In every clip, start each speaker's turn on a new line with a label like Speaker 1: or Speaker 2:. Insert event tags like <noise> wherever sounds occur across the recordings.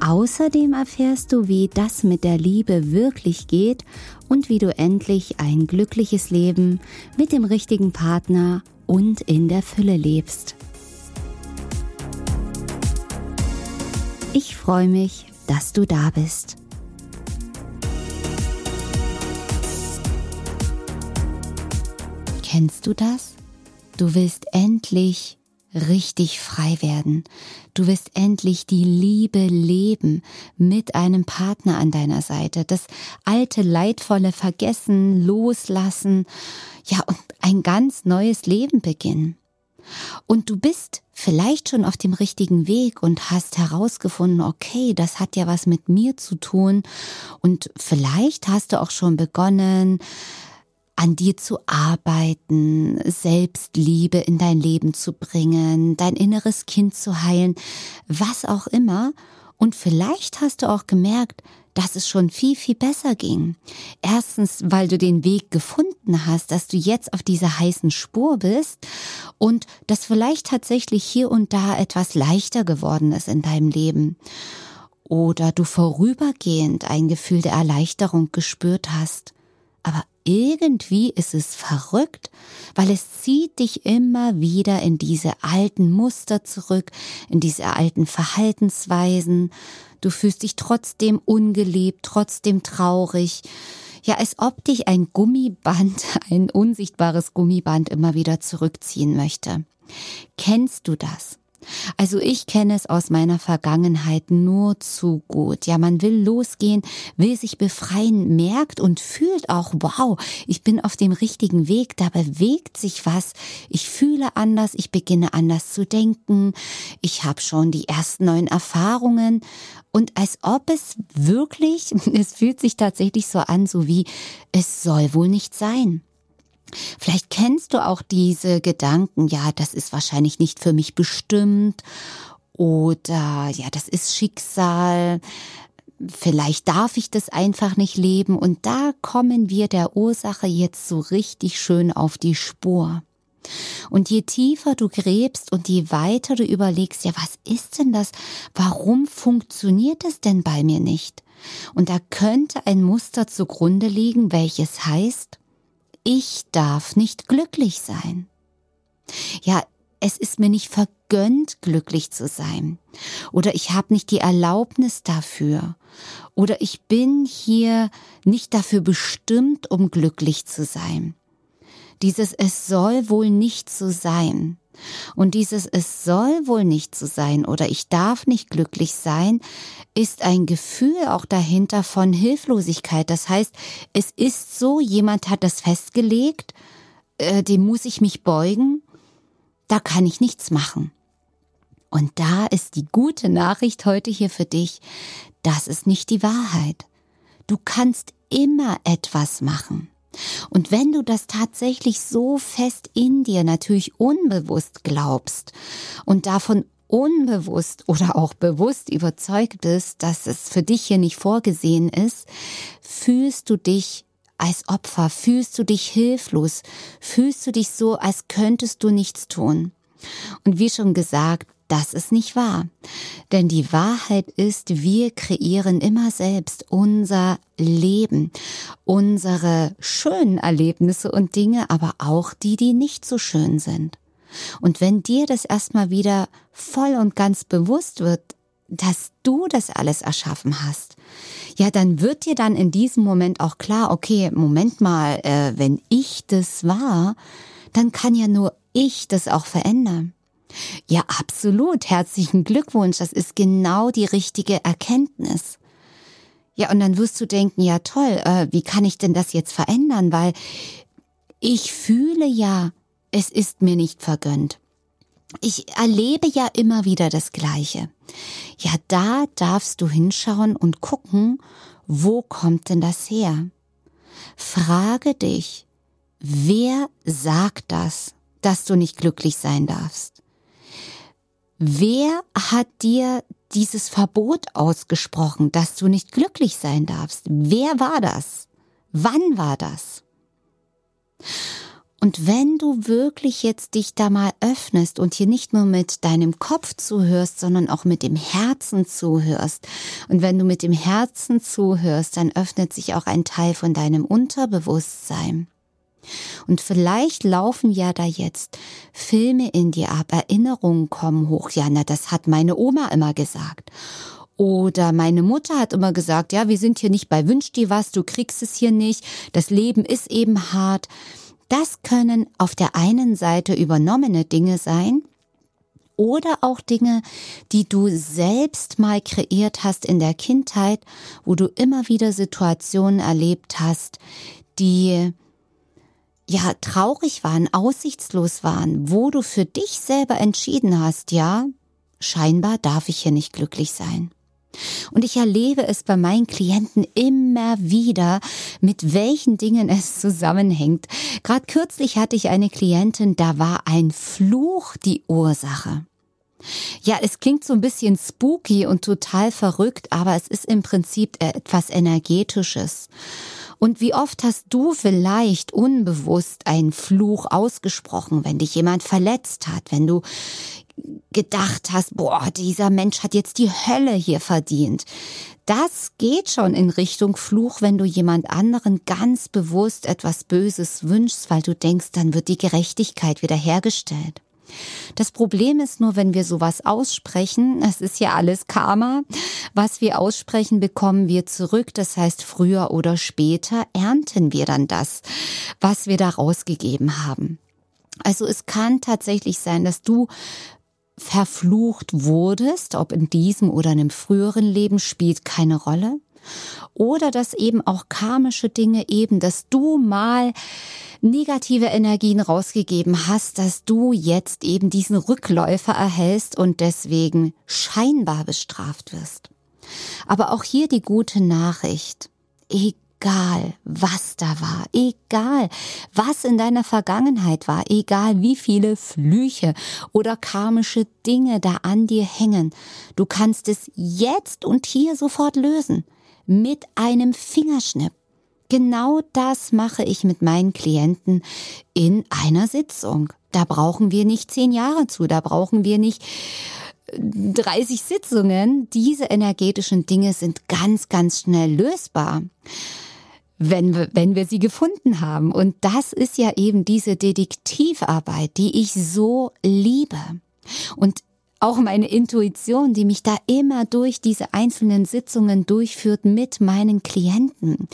Speaker 1: Außerdem erfährst du, wie das mit der Liebe wirklich geht und wie du endlich ein glückliches Leben mit dem richtigen Partner und in der Fülle lebst. Ich freue mich, dass du da bist. Kennst du das? Du willst endlich richtig frei werden. Du wirst endlich die Liebe leben mit einem Partner an deiner Seite. Das alte Leidvolle vergessen, loslassen. Ja, und ein ganz neues Leben beginnen. Und du bist vielleicht schon auf dem richtigen Weg und hast herausgefunden, okay, das hat ja was mit mir zu tun. Und vielleicht hast du auch schon begonnen, an dir zu arbeiten, Selbstliebe in dein Leben zu bringen, dein inneres Kind zu heilen, was auch immer. Und vielleicht hast du auch gemerkt, dass es schon viel, viel besser ging. Erstens, weil du den Weg gefunden hast, dass du jetzt auf dieser heißen Spur bist und dass vielleicht tatsächlich hier und da etwas leichter geworden ist in deinem Leben. Oder du vorübergehend ein Gefühl der Erleichterung gespürt hast. Aber irgendwie ist es verrückt, weil es zieht dich immer wieder in diese alten Muster zurück, in diese alten Verhaltensweisen. Du fühlst dich trotzdem ungeliebt, trotzdem traurig. Ja, als ob dich ein Gummiband, <laughs> ein unsichtbares Gummiband immer wieder zurückziehen möchte. Kennst du das? Also ich kenne es aus meiner Vergangenheit nur zu gut. Ja, man will losgehen, will sich befreien, merkt und fühlt auch, wow, ich bin auf dem richtigen Weg, da bewegt sich was. Ich fühle anders, ich beginne anders zu denken. Ich habe schon die ersten neuen Erfahrungen und als ob es wirklich, <laughs> es fühlt sich tatsächlich so an, so wie es soll wohl nicht sein. Vielleicht kennst du auch diese Gedanken, ja, das ist wahrscheinlich nicht für mich bestimmt oder ja, das ist Schicksal. Vielleicht darf ich das einfach nicht leben und da kommen wir der Ursache jetzt so richtig schön auf die Spur. Und je tiefer du gräbst und je weiter du überlegst, ja, was ist denn das? Warum funktioniert es denn bei mir nicht? Und da könnte ein Muster zugrunde liegen, welches heißt, ich darf nicht glücklich sein. Ja, es ist mir nicht vergönnt, glücklich zu sein. Oder ich habe nicht die Erlaubnis dafür. Oder ich bin hier nicht dafür bestimmt, um glücklich zu sein. Dieses Es soll wohl nicht so sein. Und dieses Es soll wohl nicht so sein oder ich darf nicht glücklich sein, ist ein Gefühl auch dahinter von Hilflosigkeit. Das heißt, es ist so, jemand hat das festgelegt, äh, dem muss ich mich beugen, da kann ich nichts machen. Und da ist die gute Nachricht heute hier für dich, das ist nicht die Wahrheit. Du kannst immer etwas machen. Und wenn du das tatsächlich so fest in dir natürlich unbewusst glaubst und davon unbewusst oder auch bewusst überzeugt bist, dass es für dich hier nicht vorgesehen ist, fühlst du dich als Opfer, fühlst du dich hilflos, fühlst du dich so, als könntest du nichts tun. Und wie schon gesagt, das ist nicht wahr. Denn die Wahrheit ist, wir kreieren immer selbst unser Leben, unsere schönen Erlebnisse und Dinge, aber auch die, die nicht so schön sind. Und wenn dir das erstmal wieder voll und ganz bewusst wird, dass du das alles erschaffen hast, ja, dann wird dir dann in diesem Moment auch klar, okay, Moment mal, äh, wenn ich das war, dann kann ja nur ich das auch verändern. Ja, absolut. Herzlichen Glückwunsch. Das ist genau die richtige Erkenntnis. Ja, und dann wirst du denken, ja toll, äh, wie kann ich denn das jetzt verändern? Weil ich fühle ja, es ist mir nicht vergönnt. Ich erlebe ja immer wieder das Gleiche. Ja, da darfst du hinschauen und gucken, wo kommt denn das her? Frage dich, wer sagt das, dass du nicht glücklich sein darfst? Wer hat dir dieses Verbot ausgesprochen, dass du nicht glücklich sein darfst? Wer war das? Wann war das? Und wenn du wirklich jetzt dich da mal öffnest und hier nicht nur mit deinem Kopf zuhörst, sondern auch mit dem Herzen zuhörst, und wenn du mit dem Herzen zuhörst, dann öffnet sich auch ein Teil von deinem Unterbewusstsein. Und vielleicht laufen ja da jetzt Filme in dir ab, Erinnerungen kommen hoch. Ja, na, das hat meine Oma immer gesagt. Oder meine Mutter hat immer gesagt, ja, wir sind hier nicht bei Wünsch dir was, du kriegst es hier nicht, das Leben ist eben hart. Das können auf der einen Seite übernommene Dinge sein oder auch Dinge, die du selbst mal kreiert hast in der Kindheit, wo du immer wieder Situationen erlebt hast, die ja traurig waren, aussichtslos waren, wo du für dich selber entschieden hast, ja, scheinbar darf ich hier nicht glücklich sein. Und ich erlebe es bei meinen Klienten immer wieder, mit welchen Dingen es zusammenhängt. Gerade kürzlich hatte ich eine Klientin, da war ein Fluch die Ursache. Ja, es klingt so ein bisschen spooky und total verrückt, aber es ist im Prinzip etwas Energetisches. Und wie oft hast du vielleicht unbewusst einen Fluch ausgesprochen, wenn dich jemand verletzt hat, wenn du gedacht hast, boah, dieser Mensch hat jetzt die Hölle hier verdient. Das geht schon in Richtung Fluch, wenn du jemand anderen ganz bewusst etwas Böses wünschst, weil du denkst, dann wird die Gerechtigkeit wiederhergestellt. Das Problem ist nur, wenn wir sowas aussprechen, es ist ja alles Karma, was wir aussprechen, bekommen wir zurück. Das heißt, früher oder später ernten wir dann das, was wir da rausgegeben haben. Also es kann tatsächlich sein, dass du verflucht wurdest, ob in diesem oder einem früheren Leben, spielt keine Rolle. Oder dass eben auch karmische Dinge eben, dass du mal negative Energien rausgegeben hast, dass du jetzt eben diesen Rückläufer erhältst und deswegen scheinbar bestraft wirst. Aber auch hier die gute Nachricht. Egal was da war, egal, was in deiner Vergangenheit war, egal wie viele Flüche oder karmische Dinge da an dir hängen, du kannst es jetzt und hier sofort lösen. Mit einem Fingerschnipp. Genau das mache ich mit meinen Klienten in einer Sitzung. Da brauchen wir nicht zehn Jahre zu, da brauchen wir nicht 30 Sitzungen. Diese energetischen Dinge sind ganz, ganz schnell lösbar wenn wir, wenn wir sie gefunden haben. Und das ist ja eben diese Detektivarbeit, die ich so liebe. Und auch meine Intuition, die mich da immer durch diese einzelnen Sitzungen durchführt mit meinen Klienten,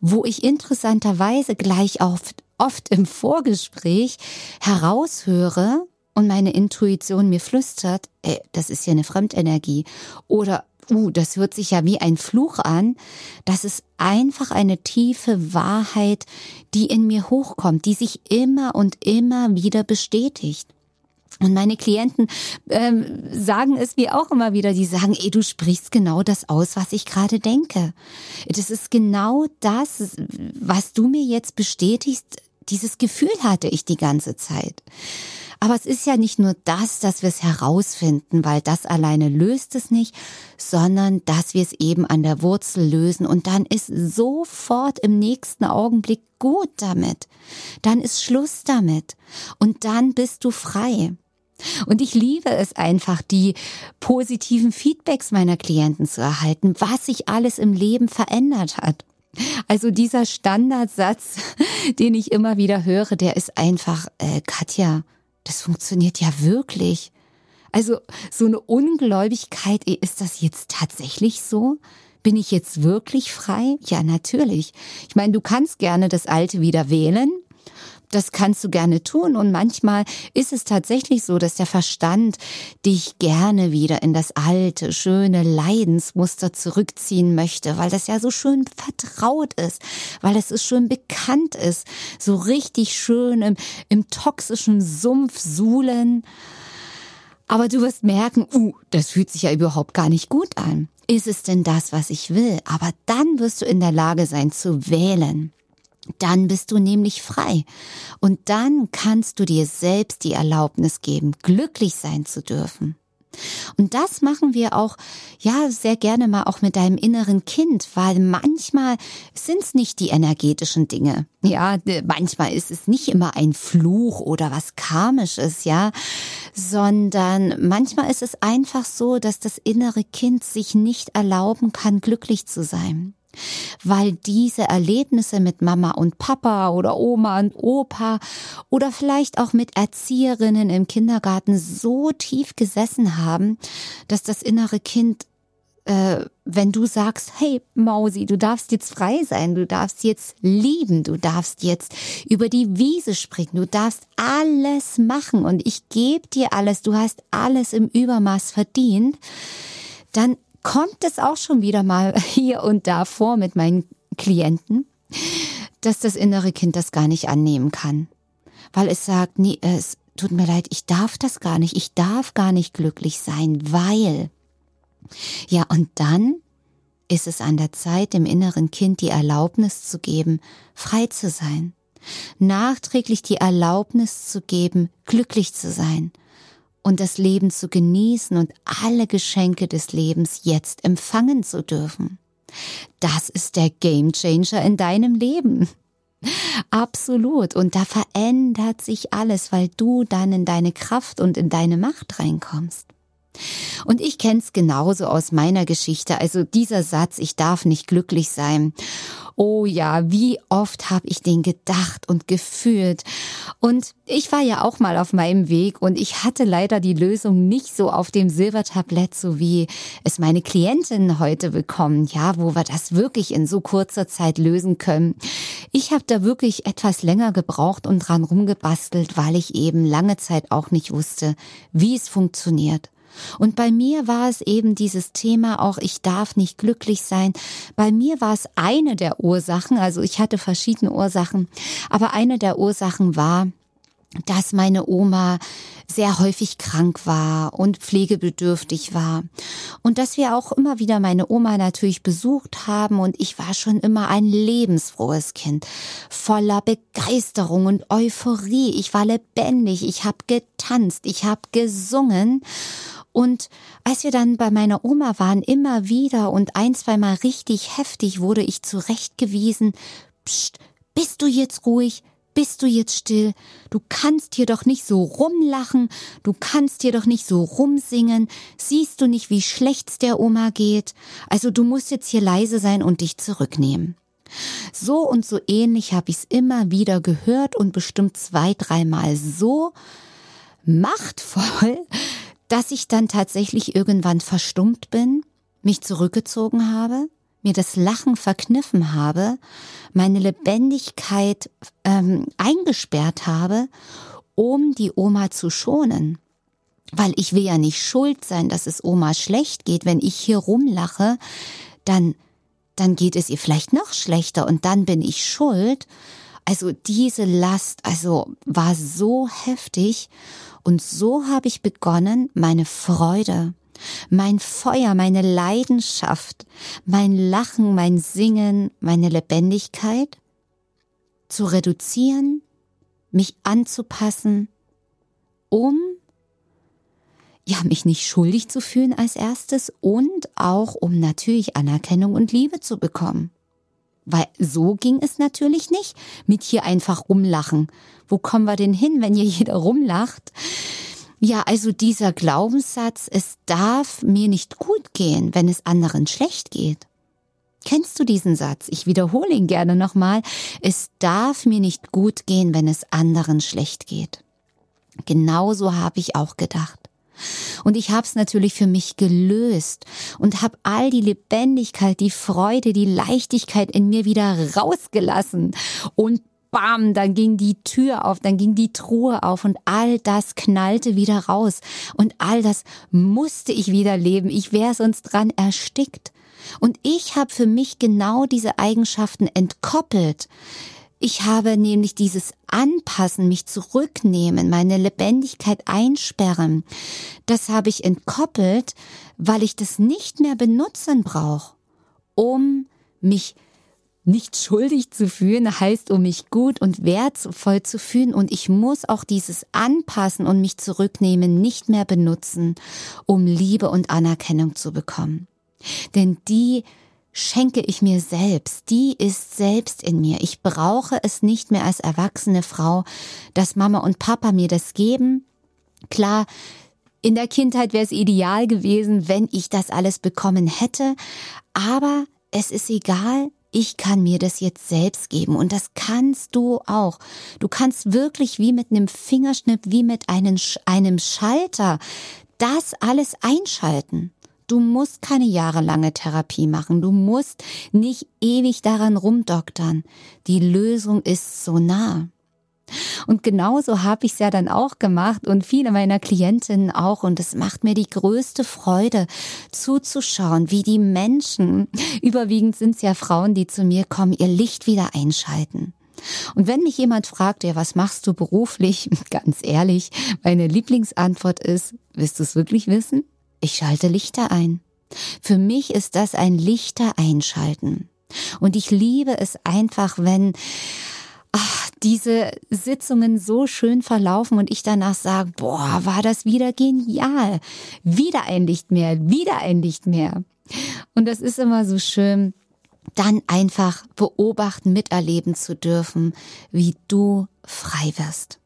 Speaker 1: wo ich interessanterweise gleich oft, oft im Vorgespräch heraushöre und meine Intuition mir flüstert, ey, das ist ja eine Fremdenergie oder uh, das hört sich ja wie ein Fluch an, das ist einfach eine tiefe Wahrheit, die in mir hochkommt, die sich immer und immer wieder bestätigt. Und meine Klienten ähm, sagen es mir auch immer wieder, die sagen, ey, du sprichst genau das aus, was ich gerade denke. Das ist genau das, was du mir jetzt bestätigst. Dieses Gefühl hatte ich die ganze Zeit. Aber es ist ja nicht nur das, dass wir es herausfinden, weil das alleine löst es nicht, sondern dass wir es eben an der Wurzel lösen und dann ist sofort im nächsten Augenblick gut damit. Dann ist Schluss damit und dann bist du frei. Und ich liebe es einfach, die positiven Feedbacks meiner Klienten zu erhalten, was sich alles im Leben verändert hat. Also dieser Standardsatz, <laughs> den ich immer wieder höre, der ist einfach, äh, Katja, das funktioniert ja wirklich. Also so eine Ungläubigkeit, ist das jetzt tatsächlich so? Bin ich jetzt wirklich frei? Ja, natürlich. Ich meine, du kannst gerne das Alte wieder wählen, das kannst du gerne tun. Und manchmal ist es tatsächlich so, dass der Verstand dich gerne wieder in das alte, schöne Leidensmuster zurückziehen möchte, weil das ja so schön vertraut ist, weil es so schön bekannt ist, so richtig schön im, im toxischen Sumpf suhlen. Aber du wirst merken, uh, das fühlt sich ja überhaupt gar nicht gut an. Ist es denn das, was ich will? Aber dann wirst du in der Lage sein zu wählen. Dann bist du nämlich frei. Und dann kannst du dir selbst die Erlaubnis geben, glücklich sein zu dürfen. Und das machen wir auch, ja, sehr gerne mal auch mit deinem inneren Kind, weil manchmal sind es nicht die energetischen Dinge. Ja, manchmal ist es nicht immer ein Fluch oder was karmisches, ja, sondern manchmal ist es einfach so, dass das innere Kind sich nicht erlauben kann, glücklich zu sein weil diese Erlebnisse mit Mama und Papa oder Oma und Opa oder vielleicht auch mit Erzieherinnen im Kindergarten so tief gesessen haben, dass das innere Kind äh, wenn du sagst, hey Mausi, du darfst jetzt frei sein, du darfst jetzt lieben, du darfst jetzt über die Wiese springen, du darfst alles machen und ich gebe dir alles, du hast alles im Übermaß verdient, dann kommt es auch schon wieder mal <laughs> hier und da vor mit meinen Klienten, dass das innere Kind das gar nicht annehmen kann. Weil es sagt, nee, es tut mir leid, ich darf das gar nicht, ich darf gar nicht glücklich sein, weil. Ja, und dann ist es an der Zeit, dem inneren Kind die Erlaubnis zu geben, frei zu sein. Nachträglich die Erlaubnis zu geben, glücklich zu sein und das Leben zu genießen und alle Geschenke des Lebens jetzt empfangen zu dürfen. Das ist der Gamechanger in deinem Leben. Absolut. Und da verändert sich alles, weil du dann in deine Kraft und in deine Macht reinkommst. Und ich kenn's genauso aus meiner Geschichte. Also dieser Satz, ich darf nicht glücklich sein. Oh ja, wie oft habe ich den gedacht und gefühlt. Und ich war ja auch mal auf meinem Weg und ich hatte leider die Lösung nicht so auf dem Silbertablett, so wie es meine Klientinnen heute bekommen, ja, wo wir das wirklich in so kurzer Zeit lösen können. Ich habe da wirklich etwas länger gebraucht und dran rumgebastelt, weil ich eben lange Zeit auch nicht wusste, wie es funktioniert. Und bei mir war es eben dieses Thema auch, ich darf nicht glücklich sein. Bei mir war es eine der Ursachen, also ich hatte verschiedene Ursachen, aber eine der Ursachen war, dass meine Oma sehr häufig krank war und pflegebedürftig war. Und dass wir auch immer wieder meine Oma natürlich besucht haben und ich war schon immer ein lebensfrohes Kind, voller Begeisterung und Euphorie. Ich war lebendig, ich habe getanzt, ich habe gesungen und als wir dann bei meiner Oma waren, immer wieder und ein, zweimal richtig heftig wurde ich zurechtgewiesen, Psst, bist du jetzt ruhig? Bist du jetzt still? Du kannst hier doch nicht so rumlachen, du kannst hier doch nicht so rumsingen, siehst du nicht, wie schlecht's der Oma geht? Also du musst jetzt hier leise sein und dich zurücknehmen. So und so ähnlich habe ich's immer wieder gehört und bestimmt zwei, dreimal so machtvoll, dass ich dann tatsächlich irgendwann verstummt bin, mich zurückgezogen habe, mir das Lachen verkniffen habe, meine Lebendigkeit ähm, eingesperrt habe, um die Oma zu schonen. Weil ich will ja nicht schuld sein, dass es Oma schlecht geht. Wenn ich hier rumlache, dann, dann geht es ihr vielleicht noch schlechter und dann bin ich schuld. Also diese Last, also war so heftig und so habe ich begonnen, meine Freude, mein Feuer, meine Leidenschaft, mein Lachen, mein Singen, meine Lebendigkeit zu reduzieren, mich anzupassen, um ja, mich nicht schuldig zu fühlen als erstes und auch um natürlich Anerkennung und Liebe zu bekommen. Weil so ging es natürlich nicht mit hier einfach rumlachen. Wo kommen wir denn hin, wenn hier <laughs> jeder rumlacht? Ja, also dieser Glaubenssatz, es darf mir nicht gut gehen, wenn es anderen schlecht geht. Kennst du diesen Satz? Ich wiederhole ihn gerne nochmal. Es darf mir nicht gut gehen, wenn es anderen schlecht geht. Genauso habe ich auch gedacht. Und ich habe es natürlich für mich gelöst und habe all die Lebendigkeit, die Freude, die Leichtigkeit in mir wieder rausgelassen. Und bam, dann ging die Tür auf, dann ging die Truhe auf und all das knallte wieder raus. Und all das musste ich wieder leben. Ich wäre sonst dran erstickt. Und ich habe für mich genau diese Eigenschaften entkoppelt Ich habe nämlich dieses Anpassen, mich zurücknehmen, meine Lebendigkeit einsperren. Das habe ich entkoppelt, weil ich das nicht mehr benutzen brauche, um mich nicht schuldig zu fühlen, heißt, um mich gut und wertvoll zu fühlen. Und ich muss auch dieses Anpassen und mich zurücknehmen nicht mehr benutzen, um Liebe und Anerkennung zu bekommen. Denn die schenke ich mir selbst, die ist selbst in mir. Ich brauche es nicht mehr als erwachsene Frau, dass Mama und Papa mir das geben. Klar, in der Kindheit wäre es ideal gewesen, wenn ich das alles bekommen hätte, aber es ist egal, ich kann mir das jetzt selbst geben und das kannst du auch. Du kannst wirklich wie mit einem Fingerschnipp, wie mit einem, einem Schalter das alles einschalten. Du musst keine jahrelange Therapie machen. Du musst nicht ewig daran rumdoktern. Die Lösung ist so nah. Und genauso habe ich es ja dann auch gemacht und viele meiner Klientinnen auch. Und es macht mir die größte Freude zuzuschauen, wie die Menschen, <laughs> überwiegend sind es ja Frauen, die zu mir kommen, ihr Licht wieder einschalten. Und wenn mich jemand fragt, ja, was machst du beruflich? <laughs> Ganz ehrlich, meine Lieblingsantwort ist, willst du es wirklich wissen? Ich schalte Lichter ein. Für mich ist das ein Lichter einschalten. Und ich liebe es einfach, wenn ach, diese Sitzungen so schön verlaufen und ich danach sage, boah, war das wieder genial. Wieder ein Licht mehr, wieder ein Licht mehr. Und das ist immer so schön, dann einfach beobachten, miterleben zu dürfen, wie du frei wirst.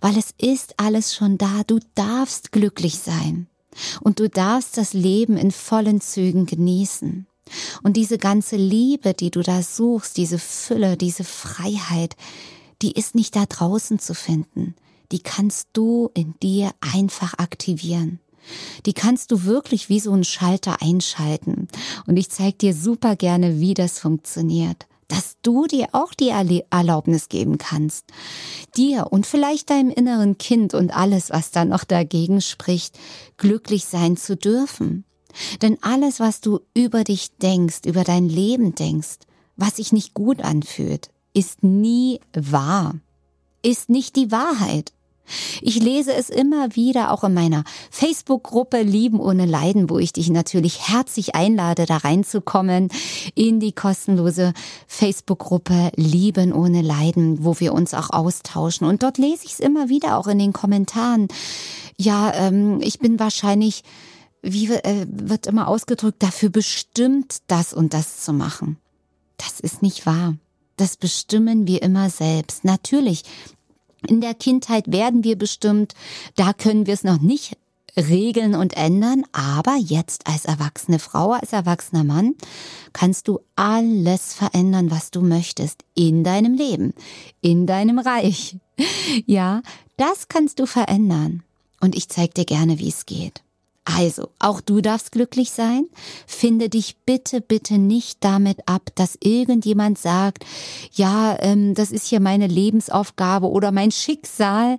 Speaker 1: Weil es ist alles schon da, du darfst glücklich sein und du darfst das Leben in vollen Zügen genießen. Und diese ganze Liebe, die du da suchst, diese Fülle, diese Freiheit, die ist nicht da draußen zu finden. Die kannst du in dir einfach aktivieren. Die kannst du wirklich wie so ein Schalter einschalten. Und ich zeige dir super gerne, wie das funktioniert. Dass du dir auch die Erlaubnis geben kannst. Dir und vielleicht deinem inneren Kind und alles, was da noch dagegen spricht, glücklich sein zu dürfen. Denn alles, was du über dich denkst, über dein Leben denkst, was sich nicht gut anfühlt, ist nie wahr, ist nicht die Wahrheit. Ich lese es immer wieder auch in meiner Facebook-Gruppe Lieben ohne Leiden, wo ich dich natürlich herzlich einlade, da reinzukommen in die kostenlose Facebook-Gruppe Lieben ohne Leiden, wo wir uns auch austauschen. Und dort lese ich es immer wieder auch in den Kommentaren. Ja, ähm, ich bin wahrscheinlich wie äh, wird immer ausgedrückt, dafür bestimmt, das und das zu machen. Das ist nicht wahr. Das bestimmen wir immer selbst. Natürlich, in der Kindheit werden wir bestimmt, da können wir es noch nicht regeln und ändern, aber jetzt als erwachsene Frau, als erwachsener Mann kannst du alles verändern, was du möchtest in deinem Leben, in deinem Reich. Ja, das kannst du verändern. Und ich zeig dir gerne, wie es geht. Also, auch du darfst glücklich sein. Finde dich bitte, bitte nicht damit ab, dass irgendjemand sagt, ja, ähm, das ist hier meine Lebensaufgabe oder mein Schicksal.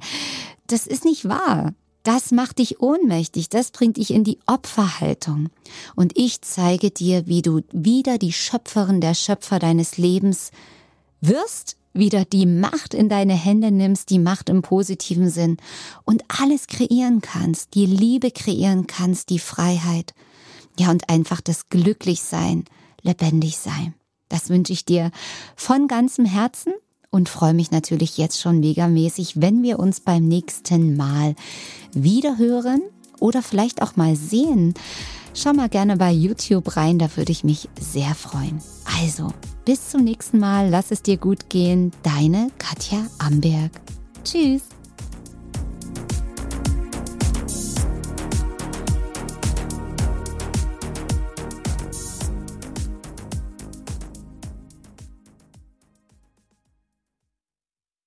Speaker 1: Das ist nicht wahr. Das macht dich ohnmächtig, das bringt dich in die Opferhaltung. Und ich zeige dir, wie du wieder die Schöpferin der Schöpfer deines Lebens wirst wieder die Macht in deine Hände nimmst, die Macht im positiven Sinn und alles kreieren kannst, die Liebe kreieren kannst, die Freiheit. Ja, und einfach das Glücklichsein, lebendig sein. Das wünsche ich dir von ganzem Herzen und freue mich natürlich jetzt schon megamäßig, wenn wir uns beim nächsten Mal wieder hören oder vielleicht auch mal sehen. Schau mal gerne bei YouTube rein, da würde ich mich sehr freuen. Also, bis zum nächsten Mal, lass es dir gut gehen, deine Katja Amberg. Tschüss.